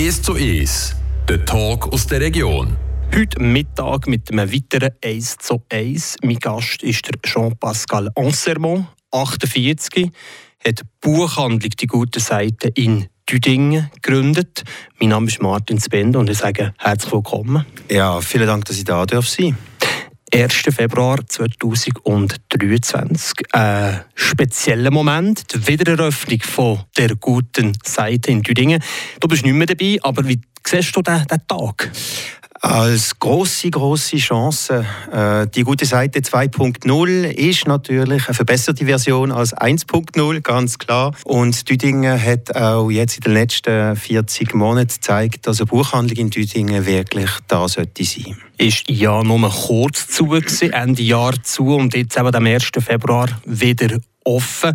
1 zu 1, der Talk aus der Region. Heute Mittag mit einem weiteren 1 zu 1. Mein Gast ist der Jean-Pascal Ansermont, 48, hat die Buchhandlung «Die gute Seite» in Düdingen gegründet. Mein Name ist Martin Spende und ich sage herzlich willkommen. Ja, vielen Dank, dass ich da sein darf. 1. Februar 2023. Ein spezieller Moment, die Wiedereröffnung von der guten Seite in Düdingen. Du bist nicht mehr dabei, aber wie siehst du diesen Tag? Als große, große Chance. Äh, die gute Seite 2.0 ist natürlich eine verbesserte Version als 1.0, ganz klar. Und Düdingen hat auch jetzt in den letzten 40 Monaten gezeigt, dass eine Buchhandlung in Düdingen wirklich da sollte sein. Ist ja nur kurz zu, Ende Jahr zu und jetzt eben am 1. Februar wieder offen.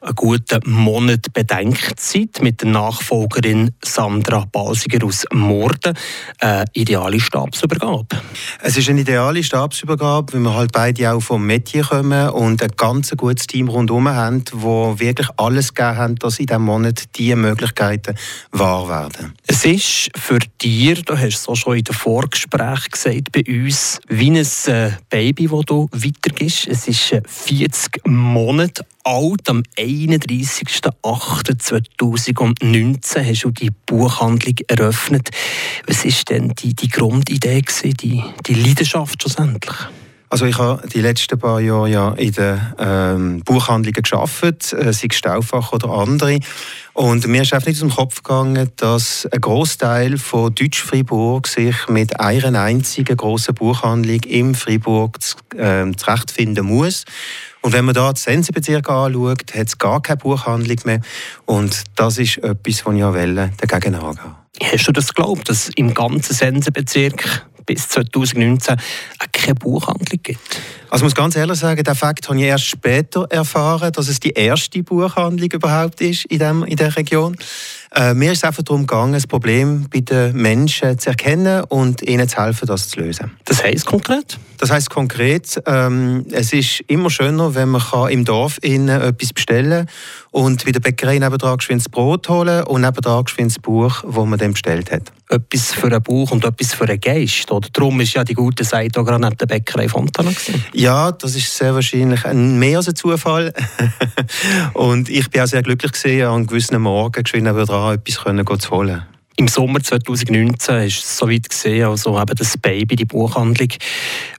Einen guten Monat Bedenkzeit mit der Nachfolgerin Sandra Balsiger aus Morden. Eine ideale Stabsübergabe. Es ist eine ideale Stabsübergabe, weil wir halt beide auch vom Metier kommen und ein ganz gutes Team rundherum haben, wo wirklich alles gegeben haben, dass in diesem Monat diese Möglichkeiten wahr werden. Es ist für dich, du hast es auch schon in den Vorgesprächen gesagt, bei uns wie ein äh, Baby, das du weitergibst. Es ist 40 äh, Monate alt. Am 31.08.2019 hast du die Buchhandlung eröffnet. Was war denn die, die Grundidee, die, die Leidenschaft schlussendlich? Also ich habe die letzten paar Jahre ja in den ähm, Buchhandlungen gearbeitet, äh, sei es Staufach oder andere. Und mir ist einfach nicht aus dem Kopf gegangen, dass ein Großteil von Deutsch-Fribourg sich mit einer einzigen grossen Buchhandlung im Fribourg äh, zurechtfinden muss. Und wenn man da die Sensebezirke anschaut, hat es gar keine Buchhandlung mehr. Und das ist etwas, was ich dagegen angehe. Hast du das geglaubt, dass im ganzen Sensebezirk bis 2019 keine Buchhandlung gibt? Also ich muss ganz ehrlich sagen, den Fakt habe ich erst später erfahren, dass es die erste Buchhandlung überhaupt ist in, dem, in der Region. Äh, mir ist es einfach darum gegangen, das Problem bei den Menschen zu erkennen und ihnen zu helfen, das zu lösen. Das heißt konkret? Das heißt konkret, ähm, es ist immer schöner, wenn man im Dorf etwas bestellen kann und bei der Bäckerei nebenan geschwind das Brot holen und nebenan geschwind das Buch, das man dann bestellt hat. Etwas für einen Buch und etwas für einen Geist. Oder? Darum ist ja die gute Seite auch gerade neben der Bäckerei Fontana. Ja, das ist sehr wahrscheinlich ein, mehr als ein Zufall. und ich bin auch sehr glücklich gesehen, an gewissen Morgen geschwind nebenan etwas können, zu holen. Im Sommer 2019 ist es so weit gesehen, also eben das Baby, die Buchhandlung.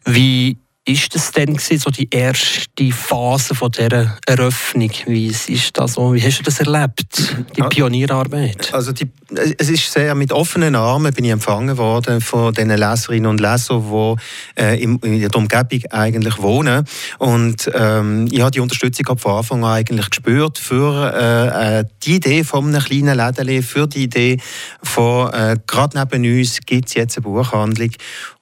Wie ist das denn gewesen, so die erste Phase von dieser Eröffnung? Wie ist das? Wie hast du das erlebt, die Pionierarbeit? Also die, es ist sehr mit offenen Armen bin ich empfangen worden von den Leserinnen und Lesern, die äh, in, der Umgebung eigentlich wohnen. Und ähm, ich habe die Unterstützung von Anfang an eigentlich gespürt für äh, äh die Idee von einem kleinen Läden, für die Idee von äh, gerade neben uns gibt es jetzt eine Buchhandlung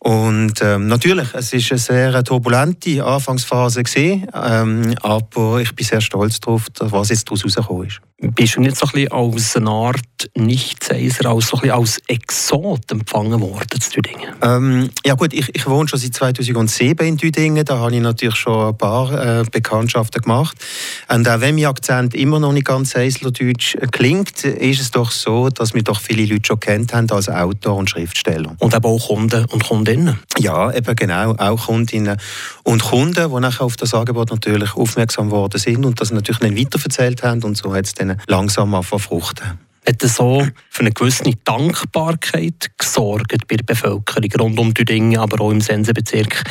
und ähm, natürlich, es ist eine sehr turbulente Anfangsphase gesehen, ähm, aber ich bin sehr stolz darauf, was jetzt daraus herausgekommen ist. Bist du nicht so ein bisschen als eine Art Nichtseiser, als, so ein bisschen als Exot empfangen worden zu Düdingen? Ähm, ja gut, ich, ich wohne schon seit 2007 in Düdingen, da habe ich natürlich schon ein paar äh, Bekanntschaften gemacht. Und auch wenn mein Akzent immer noch nicht ganz Eiserdeutsch klingt, ist es doch so, dass mich doch viele Leute schon kennt haben als Autor und Schriftsteller. Und eben auch Kunden und Kundinnen? Ja, eben genau, auch Kundinnen und Kunden, die nachher auf das Angebot natürlich aufmerksam geworden sind und das natürlich dann weiterverzählt haben und so hat es dann langsam an fruchten. Hat das so für eine gewisse Dankbarkeit gesorgt bei der Bevölkerung rund um die Dinge, aber auch im Sensebezirk?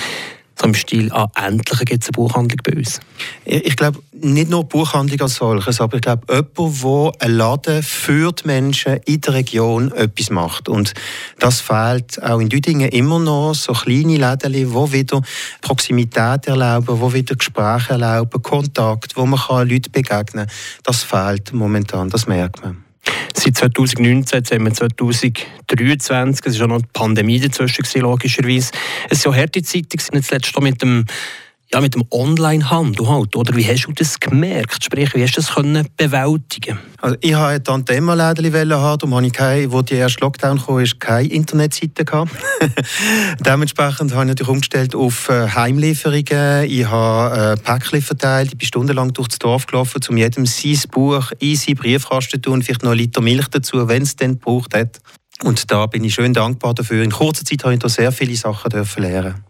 So im Stil, ah, endlich gibt es eine Buchhandlung bei uns? Ich glaube, nicht nur Buchhandlung als solches, aber ich glaube, jemand, der ein Laden für die Menschen in der Region etwas macht. Und das fehlt auch in Düdingen immer noch, so kleine Läden, die wieder Proximität erlauben, die wieder Gespräche erlauben, Kontakt, wo man Leute begegnen kann. Das fehlt momentan, das merkt man. Seit 2019, jetzt haben wir 2023, es ist auch noch die Pandemie dazwischen, logischerweise. Es war ja harte Zeiten, jetzt letztes mit dem ja, mit dem Onlinehandel halt, oder? Wie hast du das gemerkt? Sprich, wie hast du das können bewältigen also ich hatte ein Tante-Emma-Lädchen haben, darum hatte ich keine, wo die erste Lockdown kam, keine Internetseite. Dementsprechend habe ich natürlich umgestellt auf äh, Heimlieferungen. Ich habe äh, Päckchen verteilt, ich bin stundenlang durch das Dorf gelaufen, um jedem sein Buch in seinen Briefkasten zu tun, vielleicht noch ein Liter Milch dazu, wenn es denn gebraucht hat. Und da bin ich schön dankbar dafür. In kurzer Zeit habe ich da sehr viele Sachen lernen.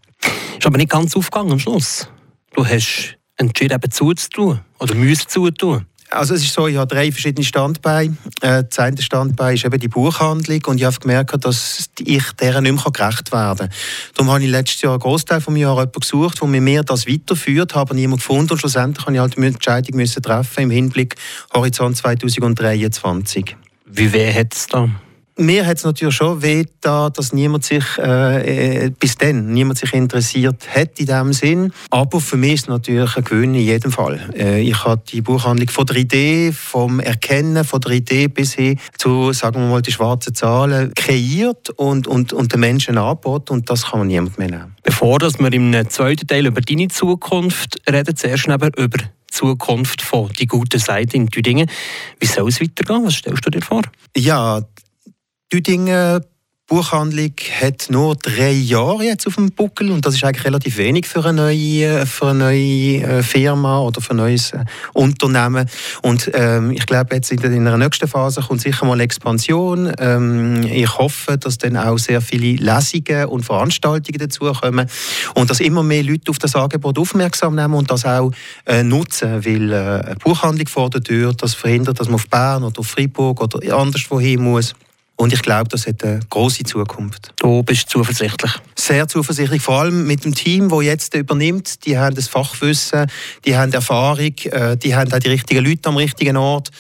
Ist aber nicht ganz aufgegangen am Schluss. Du hast entschieden, eben zuzutun oder müsst zutun. Also es ist so, ich habe drei verschiedene Standbeine. Äh, das eine Standbein ist eben die Buchhandlung und ich habe gemerkt, dass ich deren nicht mehr gerecht werden kann. Darum habe ich letztes Jahr einen Großteil des Jahres jemanden gesucht, der mir das weiterführt, habe niemanden gefunden und schlussendlich habe ich halt die Entscheidung müssen treffen im Hinblick Horizont 2023. Wie weh hat es da? Mir hat es natürlich schon weh da, dass niemand sich äh, äh, bis dann niemand sich interessiert hat in diesem Sinn. Aber für mich ist es natürlich ein Gewinn in jedem Fall. Äh, ich habe die Buchhandlung von der Idee, vom Erkennen von der Idee bis hin zu, sagen wir mal, die schwarzen Zahlen kreiert und, und, und den Menschen angeboten und das kann man niemand mehr nehmen. Bevor dass wir im zweiten Teil über deine Zukunft reden, zuerst über die Zukunft von die gute Seite in Tüdingen. Wie soll es weitergehen? Was stellst du dir vor? Ja, Düdingen Buchhandlung hat nur drei Jahre jetzt auf dem Buckel und das ist eigentlich relativ wenig für eine neue, für eine neue äh, Firma oder für ein neues äh, Unternehmen. Und ähm, ich glaube, jetzt in der nächsten Phase kommt sicher mal Expansion. Ähm, ich hoffe, dass dann auch sehr viele Lesungen und Veranstaltungen dazukommen und dass immer mehr Leute auf das Angebot aufmerksam nehmen und das auch äh, nutzen, weil äh, eine Buchhandlung vor der Tür, das verhindert, dass man auf Bern oder auf Freiburg oder anderswo hin muss. Und ich glaube, das hat eine große Zukunft. Du bist zuversichtlich? Sehr zuversichtlich, vor allem mit dem Team, das jetzt übernimmt. Die haben das Fachwissen, die haben Erfahrung, äh, die haben auch die richtigen Leute am richtigen Ort.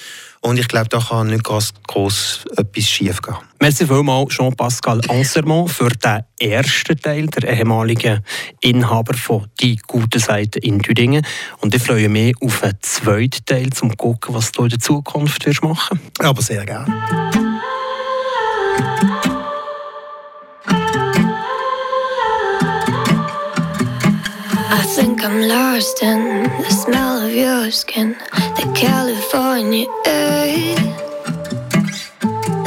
Und ich glaube, da kann nicht groß, groß etwas schief gehen. Merci vielmals, Jean-Pascal Ansermont, für den ersten Teil, der ehemalige Inhaber von «Die gute Seite» in Thüringen. Und ich freue mich auf einen zweiten Teil, um zu schauen, was du in der Zukunft wirst machen wirst. Aber sehr gerne. Think I'm lost in the smell of your skin, the California air.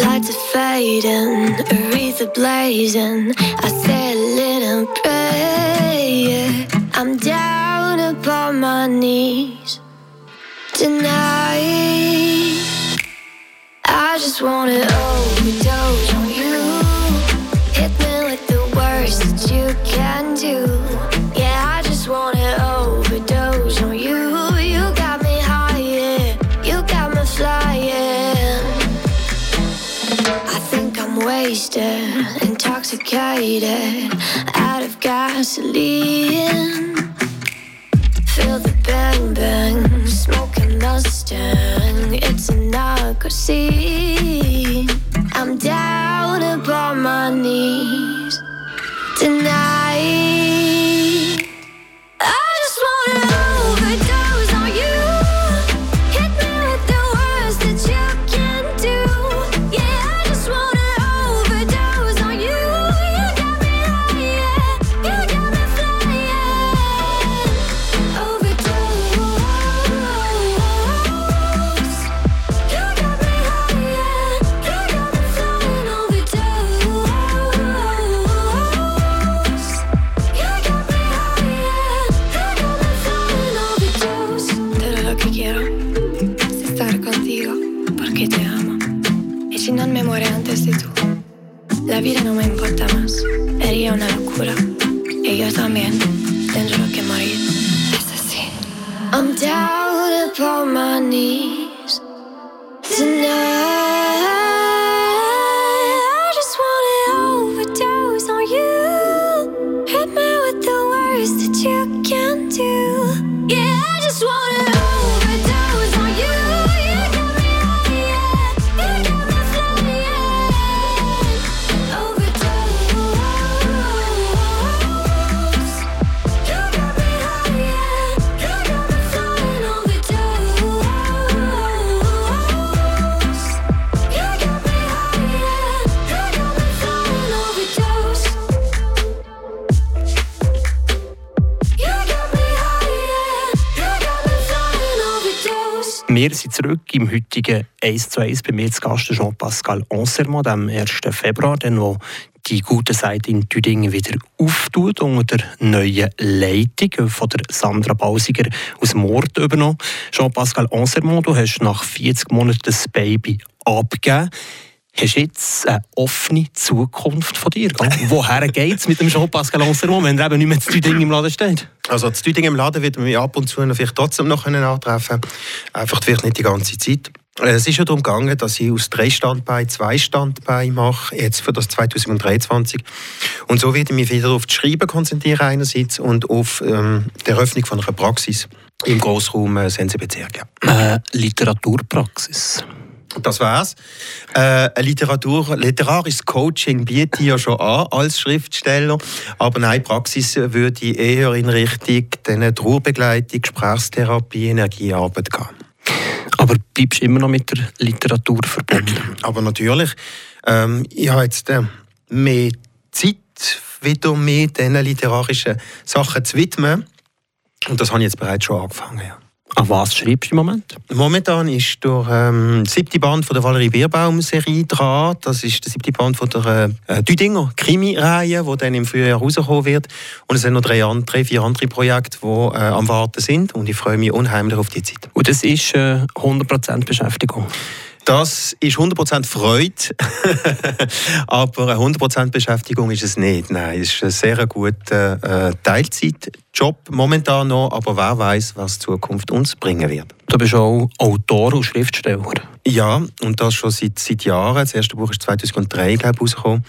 Lights are fading, Aretha blazing. I say a little prayer. I'm down upon my knees tonight. I just wanna overdose on out of gasoline. Feel the bang bang, smoking. It's. I'm down upon my knees tonight. funny. Wir sind zurück im heutigen 1 zu 1 bei mir zu Gast Jean-Pascal Anserma, am 1. Februar, dann, wo die gute Seite in Tüdingen wieder auftut unter der neuen Leitung von der Sandra Bausiger aus Mord übernommen. Jean-Pascal Anserma, du hast nach 40 Monaten das Baby abgegeben. Hast du jetzt eine offene Zukunft von dir? Woher geht es mit dem Jean-Pascal Ansermont, wenn er eben nicht mehr zu Ding im Laden steht? Also zu Ding im Laden wird man mich ab und zu vielleicht trotzdem noch antreffen Einfach vielleicht nicht die ganze Zeit. Es ist ja darum gegangen, dass ich aus drei Standbeinen zwei Standbeine mache, jetzt für das 2023. Und so werde ich mich wieder auf das Schreiben konzentrieren einerseits und auf ähm, die Eröffnung von einer Praxis im Grossraum äh, Sensebezirk. Ja. Äh, Literaturpraxis. Das war's. Äh, ein Literatur, literarisches Coaching biete ich ja schon an als Schriftsteller, aber nein, Praxis würde ich eher in Richtung Trauerbegleitung, Gesprächstherapie, Energiearbeit gehen. Aber bleibst du immer noch mit der Literatur verbunden? Aber natürlich. Ähm, ich habe jetzt äh, mehr Zeit, wieder mehr diesen literarischen Sachen zu widmen. Und das habe ich jetzt bereits schon angefangen. Ja. An was schreibst du im Moment? Momentan ist der ähm, siebte Band von der Valerie Bierbaum-Serie dran. Das ist der siebte Band von der äh, Düdinger Krimi-Reihe, die dann im Frühjahr rauskommen wird. Und es sind noch drei, drei vier andere Projekte, die äh, am Warten sind. Und ich freue mich unheimlich auf die Zeit. Und das ist äh, 100% Beschäftigung? Das ist 100% Freude, aber eine 100% Beschäftigung ist es nicht. Nein, es ist ein sehr guter äh, Teilzeitjob momentan noch, aber wer weiß, was die Zukunft uns bringen wird. Du bist auch Autor und Schriftsteller. Ja, und das schon seit, seit Jahren. Das erste Buch ist 2003 glaube ich, rausgekommen.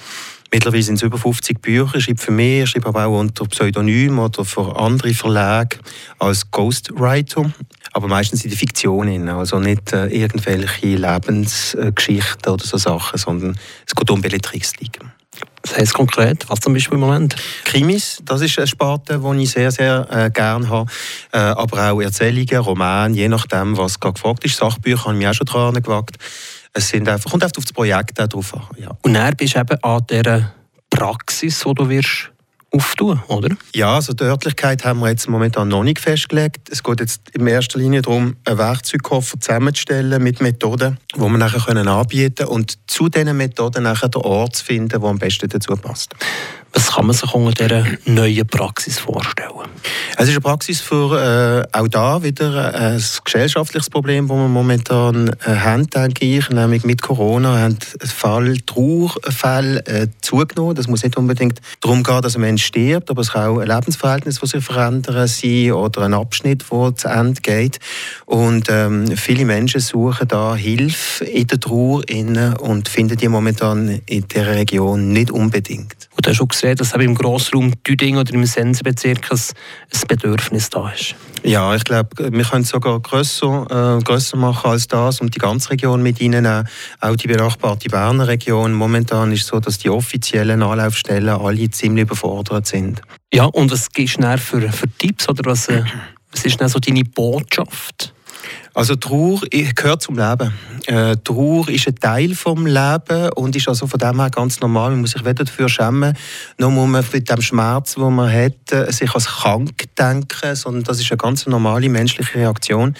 Mittlerweile sind es über 50 Bücher. Ich schreibe für mich, ich schreibe aber auch unter Pseudonym oder für andere Verlage als Ghostwriter aber meistens in der Fiktion, also nicht äh, irgendwelche Lebensgeschichten oder so Sachen, sondern es geht um Belletristik. Das heißt konkret, was zum Beispiel im Moment? Krimis, das ist eine Sparte, die ich sehr, sehr äh, gerne habe. Äh, aber auch Erzählungen, Romane, je nachdem, was gerade gefragt ist. Sachbücher habe ich mich auch schon dran gewagt. Es sind einfach, kommt einfach auf das Projekt drauf an. Ja. Und dann bist du eben an dieser Praxis, wo du wirst auftun, oder? Ja, also die Örtlichkeit haben wir jetzt momentan noch nicht festgelegt. Es geht jetzt in erster Linie darum, einen Werkzeugkoffer zusammenzustellen mit Methoden, die wir nachher können anbieten können und zu diesen Methoden nachher den Ort zu finden, der am besten dazu passt. Was kann man sich unter dieser neuen Praxis vorstellen? Es ist eine Praxis für äh, auch da wieder äh, ein gesellschaftliches Problem, das wir momentan äh, haben, denke ich. Nämlich mit Corona haben Fall, Trauerfälle äh, zugenommen. Das muss nicht unbedingt darum gehen, dass ein Mensch stirbt, aber es kann auch ein Lebensverhältnis, das sich verändern sein oder ein Abschnitt, der zu Ende geht. Und ähm, viele Menschen suchen da Hilfe in der Trauer und finden die momentan in dieser Region nicht unbedingt. Du hast schon gesehen, dass im Grossraum Düding oder im Sensebezirk ein Bedürfnis da ist. Ja, ich glaube, wir können es sogar grösser, äh, grösser machen als das und die ganze Region mit ihnen auch die benachbarte Berner Region. Momentan ist es so, dass die offiziellen Anlaufstellen alle ziemlich überfordert sind. Ja, und was gibst du für, für Tipps oder was, äh, was ist denn so deine Botschaft? Also Trauer gehört zum Leben. Äh, Trauer ist ein Teil vom Leben und ist also von dem her ganz normal. Man muss sich weder dafür schämen, noch muss man mit dem Schmerz, den man hat, äh, sich als krank denken, sondern das ist eine ganz normale menschliche Reaktion.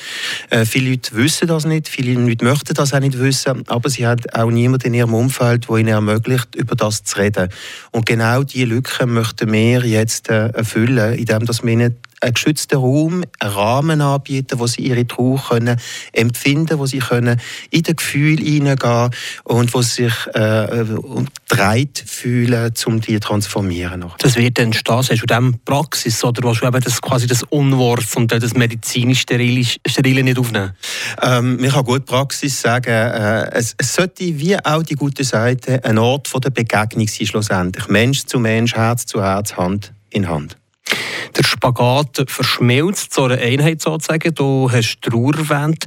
Äh, viele Leute wissen das nicht, viele Leute möchten das auch nicht wissen, aber sie haben auch niemanden in ihrem Umfeld, der ihnen ermöglicht, über das zu reden. Und genau diese Lücke möchten wir jetzt äh, erfüllen, indem wir ihnen einen geschützten Raum, einen Rahmen anbieten, wo sie ihre Trauer können empfinden, wo sie können in das Gefühl hineingehen und wo sie sich äh, dreit fühlen, um die zu transformieren. Das wird dann stehen, hast du in Praxis oder was du eben das, quasi das Unwort und das medizinisch Sterile, Sterile nicht aufnehmen? Ähm, man kann gut Praxis sagen, äh, es, es, sollte wie auch die gute Seite ein Ort von der Begegnung sein schlussendlich. Mensch zu Mensch, Herz zu Herz, Hand in Hand der Spagat verschmilzt zu einer Einheit sozusagen. Du hast Trauer erwähnt.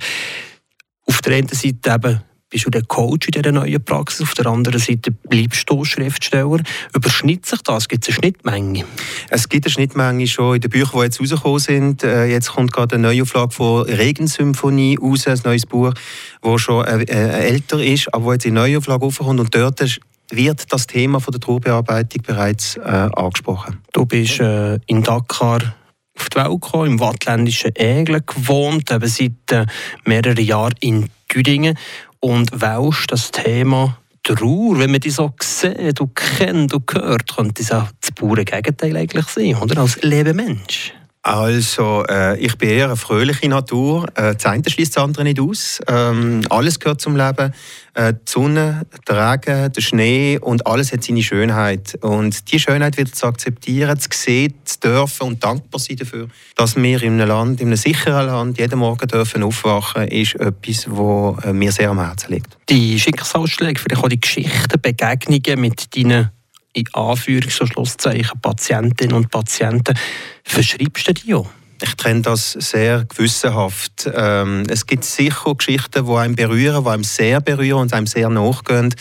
Auf der einen Seite eben bist du der Coach in dieser neuen Praxis, auf der anderen Seite bleibst du Schriftsteller. Überschneidet sich das? Gibt es eine Schnittmenge? Es gibt eine Schnittmenge schon in den Büchern, die jetzt rausgekommen sind. Äh, jetzt kommt gerade eine Neuauflage von Regensymphonie raus, ein neues Buch, das schon äh, älter ist, aber wo jetzt in Neuauflage aufkommt. Und dort wird das Thema von der Trauerbearbeitung bereits äh, angesprochen. Du bist äh, in Dakar auf die Welt gekommen, im wattländischen Eglen gewohnt, eben seit äh, mehreren Jahren in Düdingen und wählst das Thema Trauer, wenn man die so sieht, du kennst, du hört, könnte das auch das pure Gegenteil eigentlich sein, oder? Als Lebemensch. Also, äh, ich bin eher eine fröhliche Natur. Äh, das eine schließt das andere nicht aus. Ähm, alles gehört zum Leben. Äh, die Sonne, der Regen, der Schnee und alles hat seine Schönheit. Und diese Schönheit wieder zu akzeptieren, zu sehen, zu dürfen und dankbar sein dafür, dass wir in einem Land, in einem sicheren Land, jeden Morgen dürfen aufwachen, ist etwas, was äh, mir sehr am Herzen liegt. Die Schicksalsschläge, vielleicht auch die Geschichten, Begegnungen mit deinen in Anführungs- und Schlusszeichen Patientinnen und Patienten, verschreibst du die auch? Ich trenne das sehr gewissenhaft. Ähm, es gibt sicher Geschichten, die einem berühren, die einem sehr berühren und einem sehr nachgehen.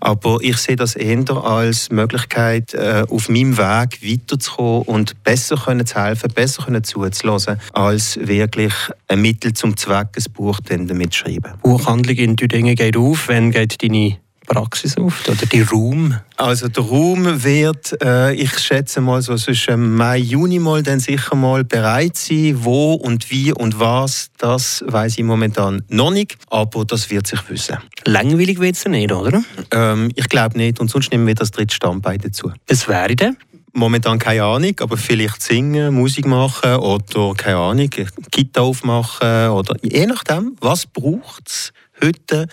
Aber ich sehe das eher als Möglichkeit, äh, auf meinem Weg weiterzukommen und besser können zu helfen, besser können zuzulassen, als wirklich ein Mittel zum Zweck, ein Buch damit zu schreiben. Buchhandlung in Düdingen geht auf. Wann geht deine Praxis auf oder die Raum? Also der Raum wird, äh, ich schätze mal so zwischen Mai, Juni mal dann sicher mal bereit sein. Wo und wie und was, das weiß ich momentan noch nicht, aber das wird sich wissen. Langweilig wird es nicht, oder? Ähm, ich glaube nicht und sonst nehmen wir das dritte Standbein dazu. Was wäre denn? Momentan keine Ahnung, aber vielleicht singen, Musik machen oder keine Ahnung, Gitarre aufmachen oder je nachdem, was braucht es heute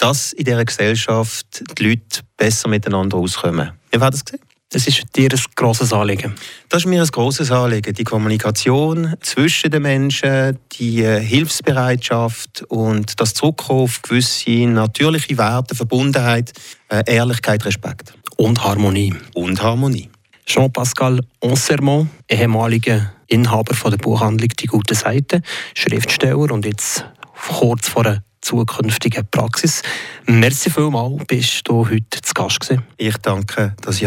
dass in dieser Gesellschaft die Leute besser miteinander auskommen. Wie war das gesehen? Das ist dir ein grosses Anliegen? Das ist mir ein grosses Anliegen. Die Kommunikation zwischen den Menschen, die äh, Hilfsbereitschaft und das Zurückkommen auf gewisse natürliche Werte, Verbundenheit, äh, Ehrlichkeit, Respekt. Und Harmonie. Und Harmonie. Jean-Pascal Ansermont, ehemaliger Inhaber von der Buchhandlung Die Gute Seite, Schriftsteller und jetzt kurz vor einer zukünftigen Praxis. Merci vielmals, bist du heute zu Gast gewesen. Ich danke, dass ich